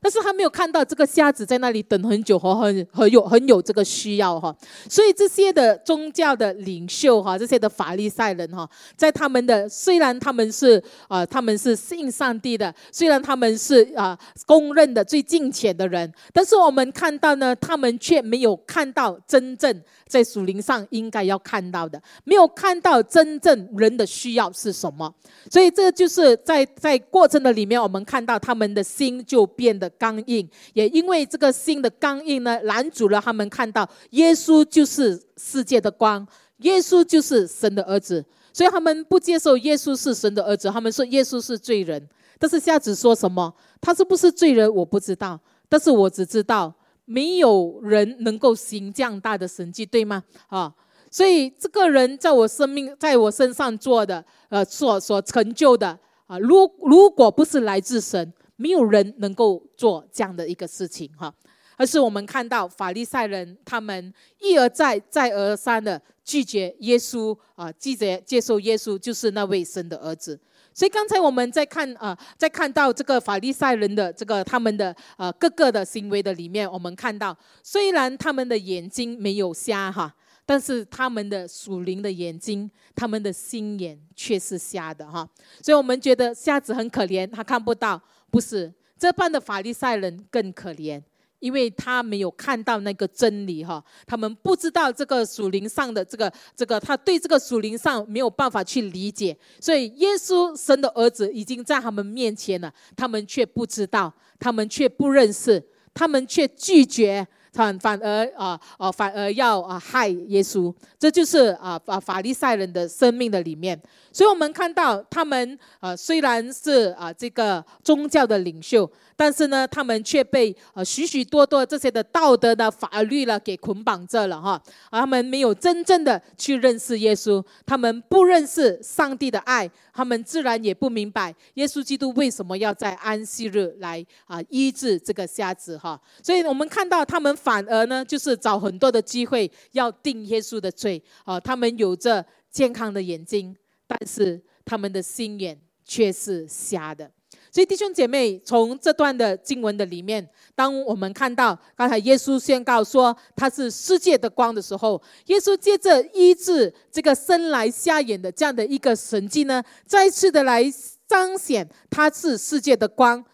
但是他没有看到这个瞎子在那里等很久，和很很有很有这个需要哈，所以这些的宗教的领袖哈，这些的法利赛人哈，在他们的虽然他们是啊，他们是信上帝的，虽然他们是啊公认的最近前的人，但是我们看到呢，他们却没有看到真正在属灵上应该要看到的，没有看到真正人的需要是什么，所以这就是在在过程的里面，我们看到他们的心就变得。刚硬，也因为这个心的刚硬呢，拦阻了他们看到耶稣就是世界的光，耶稣就是神的儿子，所以他们不接受耶稣是神的儿子，他们说耶稣是罪人。但是瞎子说什么？他是不是罪人？我不知道，但是我只知道没有人能够行这样大的神迹，对吗？啊，所以这个人在我生命，在我身上做的，呃，所所成就的啊，如如果不是来自神。没有人能够做这样的一个事情哈，而是我们看到法利赛人他们一而再再而三的拒绝耶稣啊，拒绝接受耶稣就是那位神的儿子。所以刚才我们在看啊，在看到这个法利赛人的这个他们的呃各个的行为的里面，我们看到虽然他们的眼睛没有瞎哈。但是他们的属灵的眼睛，他们的心眼却是瞎的哈，所以我们觉得瞎子很可怜，他看不到。不是这半的法利赛人更可怜，因为他没有看到那个真理哈，他们不知道这个属灵上的这个这个，他对这个属灵上没有办法去理解，所以耶稣神的儿子已经在他们面前了，他们却不知道，他们却不认识，他们却拒绝。反反而啊啊反而要啊害耶稣，这就是啊法法利赛人的生命的里面。所以我们看到他们啊虽然是啊这个宗教的领袖。但是呢，他们却被呃许许多多这些的道德的法律了给捆绑着了哈，而他们没有真正的去认识耶稣，他们不认识上帝的爱，他们自然也不明白耶稣基督为什么要在安息日来啊医治这个瞎子哈。所以我们看到他们反而呢，就是找很多的机会要定耶稣的罪啊。他们有着健康的眼睛，但是他们的心眼却是瞎的。所以弟兄姐妹，从这段的经文的里面，当我们看到刚才耶稣宣告说他是世界的光的时候，耶稣借着医治这个生来瞎眼的这样的一个神迹呢，再次的来彰显他是世界的光，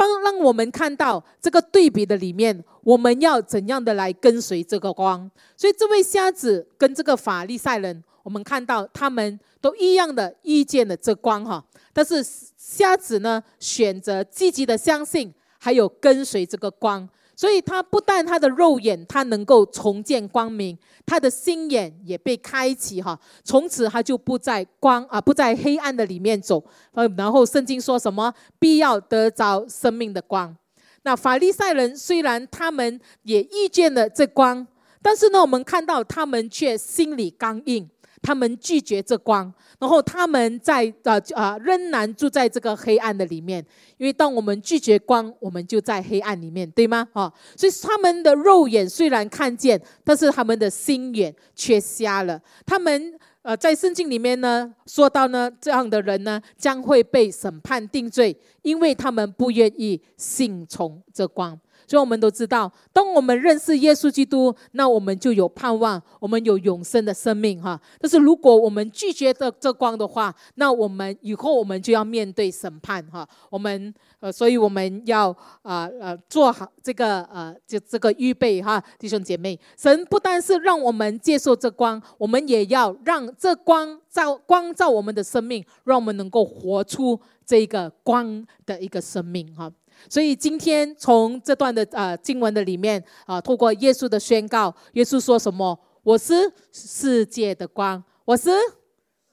帮让我们看到这个对比的里面，我们要怎样的来跟随这个光。所以这位瞎子跟这个法利赛人，我们看到他们都一样的遇见了这光哈，但是。瞎子呢，选择积极的相信，还有跟随这个光，所以他不但他的肉眼他能够重见光明，他的心眼也被开启哈，从此他就不在光啊，不在黑暗的里面走。呃，然后圣经说什么？必要得着生命的光。那法利赛人虽然他们也遇见了这光，但是呢，我们看到他们却心里刚硬。他们拒绝这光，然后他们在啊啊仍然住在这个黑暗的里面，因为当我们拒绝光，我们就在黑暗里面，对吗？啊，所以他们的肉眼虽然看见，但是他们的心眼却瞎了。他们呃在圣经里面呢说到呢，这样的人呢将会被审判定罪，因为他们不愿意信从这光。所以我们都知道，当我们认识耶稣基督，那我们就有盼望，我们有永生的生命哈。但是如果我们拒绝这这光的话，那我们以后我们就要面对审判哈。我们呃，所以我们要啊呃做好这个呃就这个预备哈，弟兄姐妹，神不单是让我们接受这光，我们也要让这光照光照我们的生命，让我们能够活出这个光的一个生命哈。所以今天从这段的呃经文的里面啊，透过耶稣的宣告，耶稣说什么？我是世界的光，我是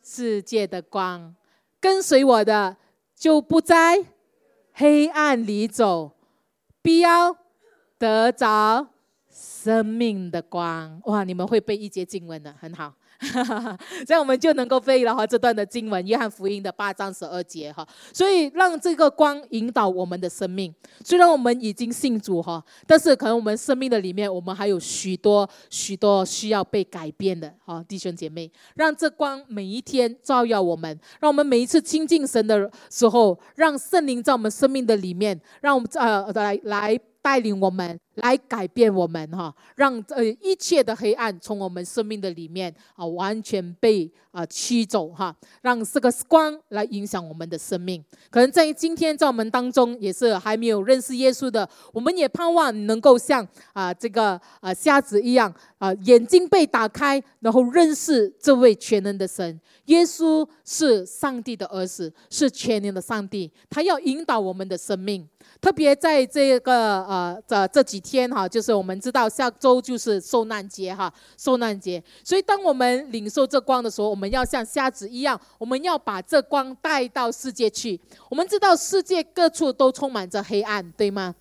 世界的光，跟随我的就不在黑暗里走，必要得着生命的光。哇，你们会背一节经文的，很好。这样我们就能够背了哈这段的经文，约翰福音的八章十二节哈。所以让这个光引导我们的生命。虽然我们已经信主哈，但是可能我们生命的里面，我们还有许多许多需要被改变的哈，弟兄姐妹，让这光每一天照耀我们，让我们每一次亲近神的时候，让圣灵在我们生命的里面，让我们呃来来。带领我们来改变我们哈，让呃一切的黑暗从我们生命的里面啊完全被啊驱走哈，让这个光来影响我们的生命。可能在今天在我们当中也是还没有认识耶稣的，我们也盼望能够像啊这个啊瞎子一样啊眼睛被打开，然后认识这位全能的神。耶稣是上帝的儿子，是全能的上帝，他要引导我们的生命。特别在这个呃这这几天哈，就是我们知道下周就是受难节哈，受难节。所以当我们领受这光的时候，我们要像瞎子一样，我们要把这光带到世界去。我们知道世界各处都充满着黑暗，对吗？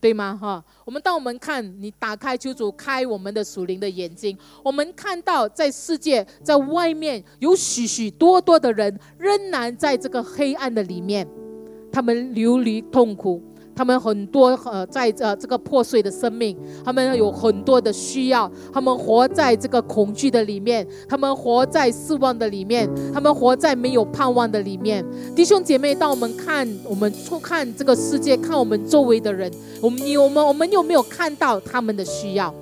对吗？哈，我们当我们看你打开求主开我们的属灵的眼睛，我们看到在世界在外面有许许多多的人仍然在这个黑暗的里面，他们流离痛苦。他们很多呃，在呃这个破碎的生命，他们有很多的需要，他们活在这个恐惧的里面，他们活在失望的里面，他们活在没有盼望的里面。弟兄姐妹，当我们看我们出看这个世界，看我们周围的人，我们你我们？我们有没有看到他们的需要？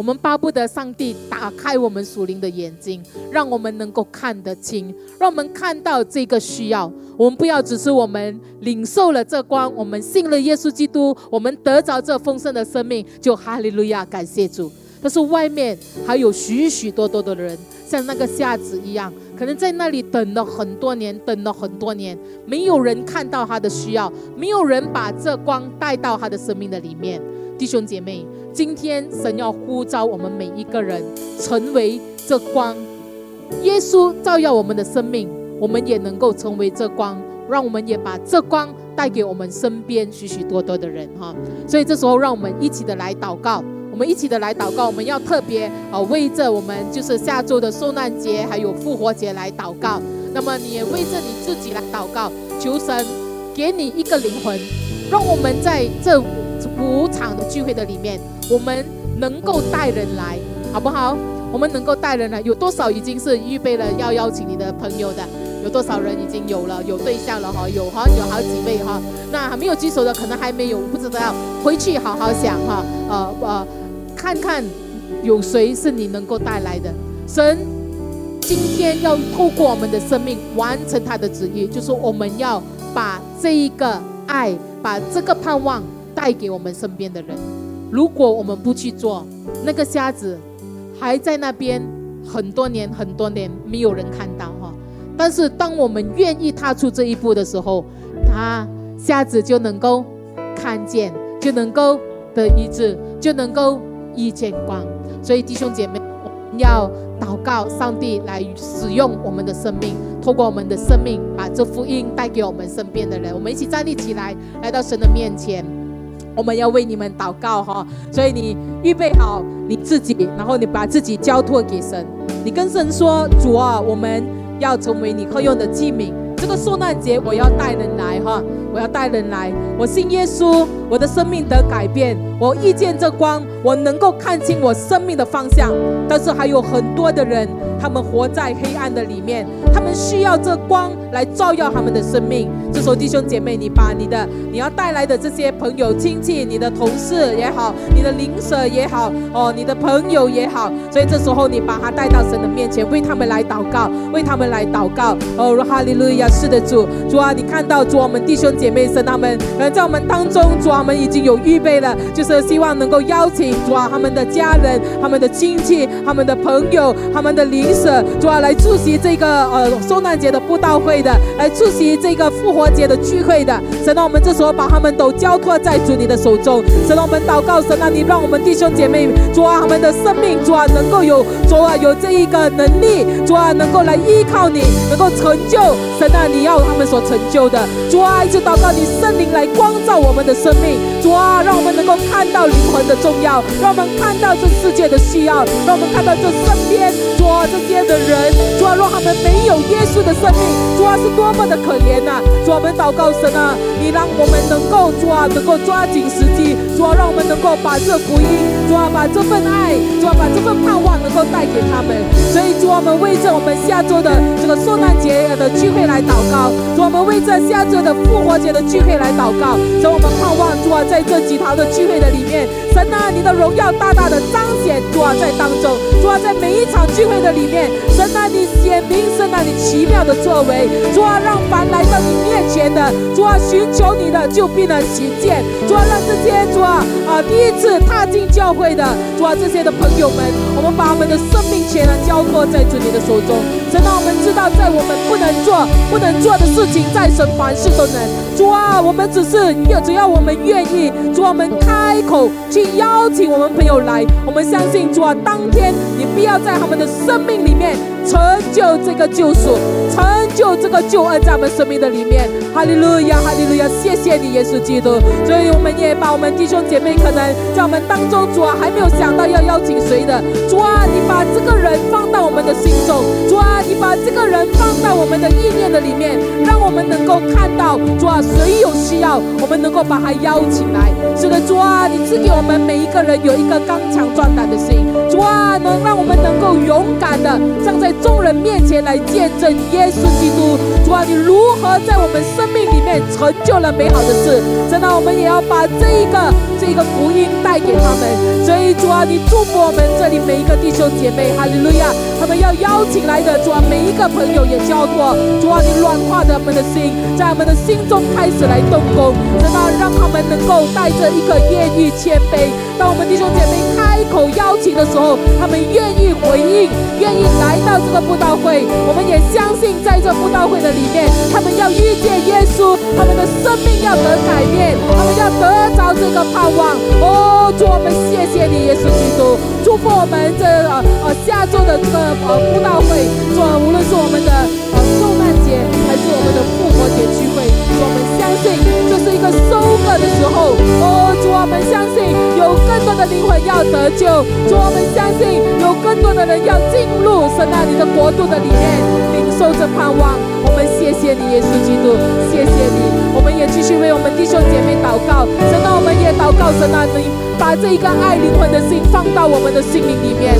我们巴不得上帝打开我们属灵的眼睛，让我们能够看得清，让我们看到这个需要。我们不要只是我们领受了这光，我们信了耶稣基督，我们得着这丰盛的生命，就哈利路亚，感谢主。但是外面还有许许多多的人，像那个瞎子一样，可能在那里等了很多年，等了很多年，没有人看到他的需要，没有人把这光带到他的生命的里面。弟兄姐妹。今天神要呼召我们每一个人成为这光，耶稣照耀我们的生命，我们也能够成为这光，让我们也把这光带给我们身边许许多多的人哈。所以这时候，让我们一起的来祷告，我们一起的来祷告，我们要特别啊为着我们就是下周的受难节还有复活节来祷告。那么你也为着你自己来祷告，求神给你一个灵魂，让我们在这五场的聚会的里面。我们能够带人来，好不好？我们能够带人来，有多少已经是预备了要邀请你的朋友的？有多少人已经有了有对象了哈？有哈，有好几位哈。那还没有举手的，可能还没有，不知道。回去好好想哈，呃呃，看看有谁是你能够带来的。神今天要透过我们的生命完成他的旨意，就是我们要把这一个爱，把这个盼望带给我们身边的人。如果我们不去做，那个瞎子还在那边很多年很多年，没有人看到哈。但是当我们愿意踏出这一步的时候，他瞎子就能够看见，就能够得医治，就能够遇见光。所以弟兄姐妹，要祷告上帝来使用我们的生命，透过我们的生命，把这福音带给我们身边的人。我们一起站立起来，来到神的面前。我们要为你们祷告哈，所以你预备好你自己，然后你把自己交托给神，你跟神说：主啊，我们要成为你可用的器皿。这个受难节，我要带人来哈，我要带人来。我信耶稣，我的生命得改变，我遇见这光，我能够看清我生命的方向。但是还有很多的人。他们活在黑暗的里面，他们需要这光来照耀他们的生命。这时候，弟兄姐妹，你把你的你要带来的这些朋友、亲戚、你的同事也好，你的邻舍也好，哦，你的朋友也好，所以这时候你把他带到神的面前，为他们来祷告，为他们来祷告。哦，哈利路亚！是的，主，主啊，你看到主我们弟兄姐妹神他们，呃，在我们当中，主啊，我们已经有预备了，就是希望能够邀请主啊他们的家人、他们的亲戚、他们的朋友、他们的邻。主啊，来出席这个呃圣诞节的布道会的，来出席这个复活节的聚会的。神啊，我们这时候把他们都交托在主你的手中。神啊，我们祷告，神啊，你让我们弟兄姐妹，主啊，他们的生命，主啊，能够有主啊有这一个能力，主啊，能够来依靠你，能够成就神啊你要他们所成就的。主啊，一直祷告你圣灵来光照我们的生命。主啊，让我们能够看到灵魂的重要，让我们看到这世界的需要，让我们看到这身边主啊这。些的人，主啊，若他们没有耶稣的生命，主啊，是多么的可怜呐！主啊，我们祷告神啊，你让我们能够主啊，能够抓紧时机，主啊，让我们能够把这福音，主啊，把这份爱，主啊，把这份盼望能够带给他们。所以，主啊，我们为着我们下周的这个圣诞节的聚会来祷告，主啊，我们为着下周的复活节的聚会来祷告。所以，我们盼望主啊，在这几堂的聚会的里面，神啊，你的荣耀大大的彰显，主啊，在当中，主啊，在每一场聚会的里面。神啊，你显明神啊，你奇妙的作为，主啊，让凡来到你面前的，主啊，寻求你的就必能行见，主啊，让这些主啊啊第一次踏进教会的，主啊这些的朋友们，我们把我们的生命全然交托在主你的手中。神啊，我们知道在我们不能做不能做的事情，在神凡事都能。主啊，我们只是要只要我们愿意，主啊，我们开口邀请我们朋友来，我们相信主啊，当天你必要在他们的生命。里面成就这个救赎，成就这个救恩在我们生命的里面。哈利路亚，哈利路亚，谢谢你，耶稣基督。所以我们也把我们弟兄姐妹可能在我们当中，主啊还没有想到要邀请谁的，主啊你把这个人放到我们的心中，主啊你把这个人放在我们的意念的里面，让我们能够看到，主啊谁有需要，我们能够把他邀请来。是的，主啊你赐给我们每一个人有一个刚强壮胆的心，主啊能让我们能够勇敢的。站在众人面前来见证耶耶稣基督，主啊，你如何在我们生命里面成就了美好的事？真的，我们也要把这一个这一个福音带给他们。所以，主啊，你祝福我们这里每一个弟兄姐妹，哈利路亚！我们要邀请来的主啊，每一个朋友也交托，主啊，你软化他们的心，在我们的心中开始来动工，直到让他们能够带着一个愿意谦卑。当我们弟兄姐妹开口邀请的时候，他们愿意回应，愿意。来到这个布道会，我们也相信，在这布道会的里面，他们要遇见耶稣，他们的生命要得改变，他们要得着这个盼望。哦，主，我们谢。谢你，耶稣基督，祝福我们这呃呃下周的这个呃布道会，做无论是我们的呃受难节还是我们的复活节聚会，主我们相信这是一个收割的时候。哦，主，我们相信有更多的灵魂要得救，主，我们相信有更多的人要进入神那里的国度的里面，领受着盼望。我们谢谢你，耶稣基督，谢谢你。我们也继续为我们弟兄姐妹祷告，神啊，我们也祷告，神啊，你把这一个爱灵魂的心放到我们的心灵里面。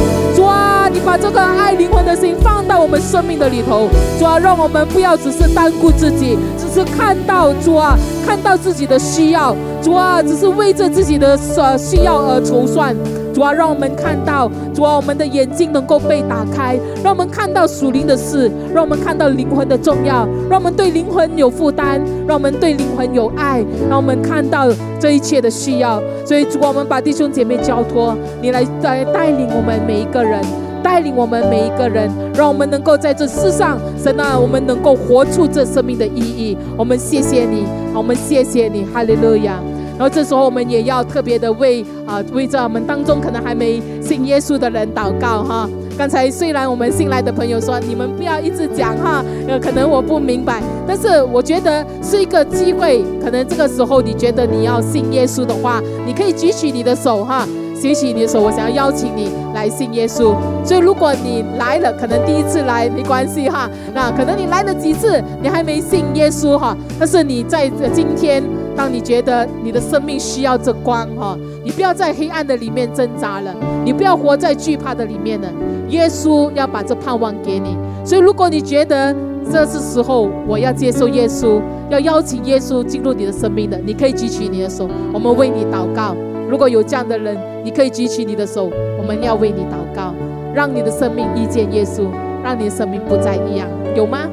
你把这个爱灵魂的心放到我们生命的里头。主啊，让我们不要只是单顾自己，只是看到主啊，看到自己的需要。主啊，只是为着自己的呃需要而筹算。主啊，让我们看到，主啊，我们的眼睛能够被打开，让我们看到属灵的事，让我们看到灵魂的重要，让我们对灵魂有负担，让我们对灵魂有爱，让我们看到这一切的需要。所以，主啊，我们把弟兄姐妹交托你来带带领我们每一个人，带领我们每一个人，让我们能够在这世上，神啊，我们能够活出这生命的意义。我们谢谢你，我们谢谢你，哈利路亚。然后这时候我们也要特别的为啊为着我们当中可能还没信耶稣的人祷告哈。刚才虽然我们新来的朋友说你们不要一直讲哈，呃可能我不明白，但是我觉得是一个机会。可能这个时候你觉得你要信耶稣的话，你可以举起你的手哈，举起你的手，我想要邀请你来信耶稣。所以如果你来了，可能第一次来没关系哈，那可能你来了几次，你还没信耶稣哈，但是你在今天。当你觉得你的生命需要这光哈，你不要在黑暗的里面挣扎了，你不要活在惧怕的里面了。耶稣要把这盼望给你，所以如果你觉得这是时候我要接受耶稣，要邀请耶稣进入你的生命的，你可以举起你的手，我们为你祷告。如果有这样的人，你可以举起你的手，我们要为你祷告，让你的生命遇见耶稣，让你的生命不再一样，有吗？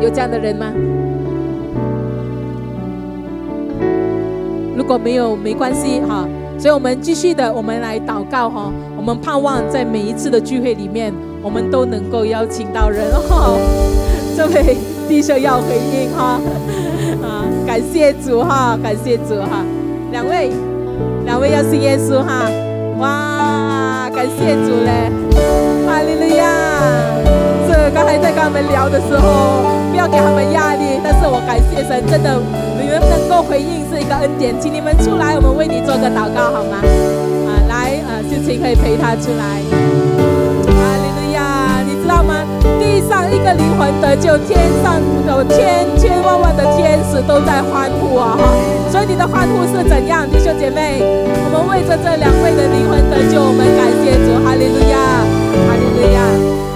有这样的人吗？如果没有没关系哈，所以我们继续的，我们来祷告哈。我们盼望在每一次的聚会里面，我们都能够邀请到人哈。这位弟兄要回应哈，啊，感谢主哈，感谢主哈。两位，两位要信耶稣哈，哇，感谢主嘞，哈利路亚。这刚才在跟他们聊的时候，不要给他们压力，但是我感谢神，真的。你们能够回应是一个恩典，请你们出来，我们为你做个祷告好吗？啊，来，呃，秀琴可以陪他出来。哈利路亚，你知道吗？上一个灵魂得救，天上有千千万万的天使都在欢呼啊！哈，所以你的欢呼是怎样，弟兄姐妹？我们为着这两位的灵魂得救，我们感谢主，哈利路亚，哈利路亚。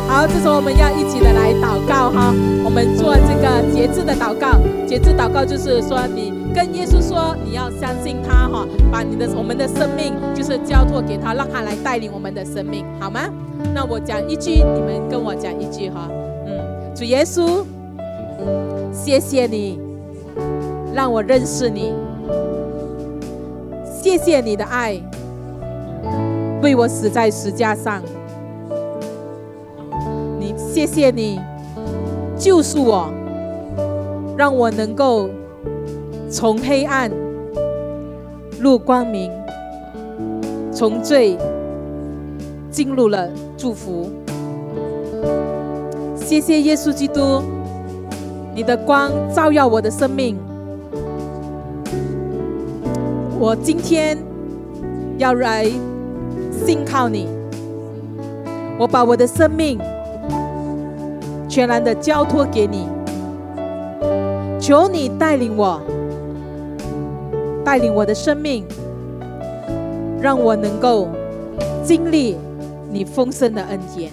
好，这时候我们要一起的来祷告哈。我们做这个节制的祷告，节制祷告就是说，你跟耶稣说，你要相信他哈，把你的我们的生命就是交托给他，让他来带领我们的生命，好吗？那我讲一句，你们跟我讲一句哈。嗯，主耶稣，谢谢你让我认识你，谢谢你的爱，为我死在石架上。你谢谢你救赎我，让我能够从黑暗入光明，从罪进入了祝福。谢谢耶稣基督，你的光照耀我的生命。我今天要来信靠你，我把我的生命。全然的交托给你，求你带领我，带领我的生命，让我能够经历你丰盛的恩典。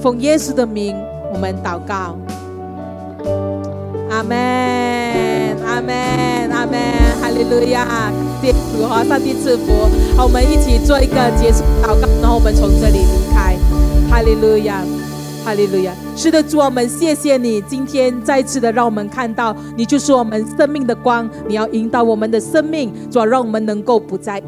奉耶稣的名，我们祷告。阿门，阿门，阿门，哈利路亚！天主和上帝赐福。好，我们一起做一个结束祷告，然后我们从这里离开。哈利路亚。哈利路亚！是的，主我们谢谢你，今天再次的让我们看到，你就是我们生命的光，你要引导我们的生命，主啊，让我们能够不再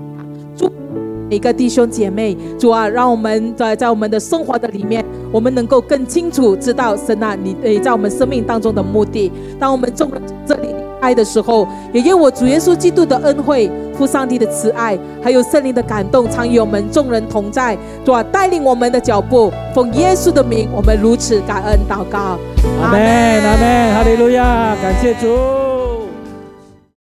每个弟兄姐妹，主啊，让我们在在我们的生活的里面，我们能够更清楚知道神啊，你诶在我们生命当中的目的。当我们从这里离爱的时候，也愿我主耶稣基督的恩惠、父上帝的慈爱，还有圣灵的感动，常与我们众人同在，主啊，带领我们的脚步。奉耶稣的名，我们如此感恩祷告。阿门，阿门，哈利路亚，感谢主。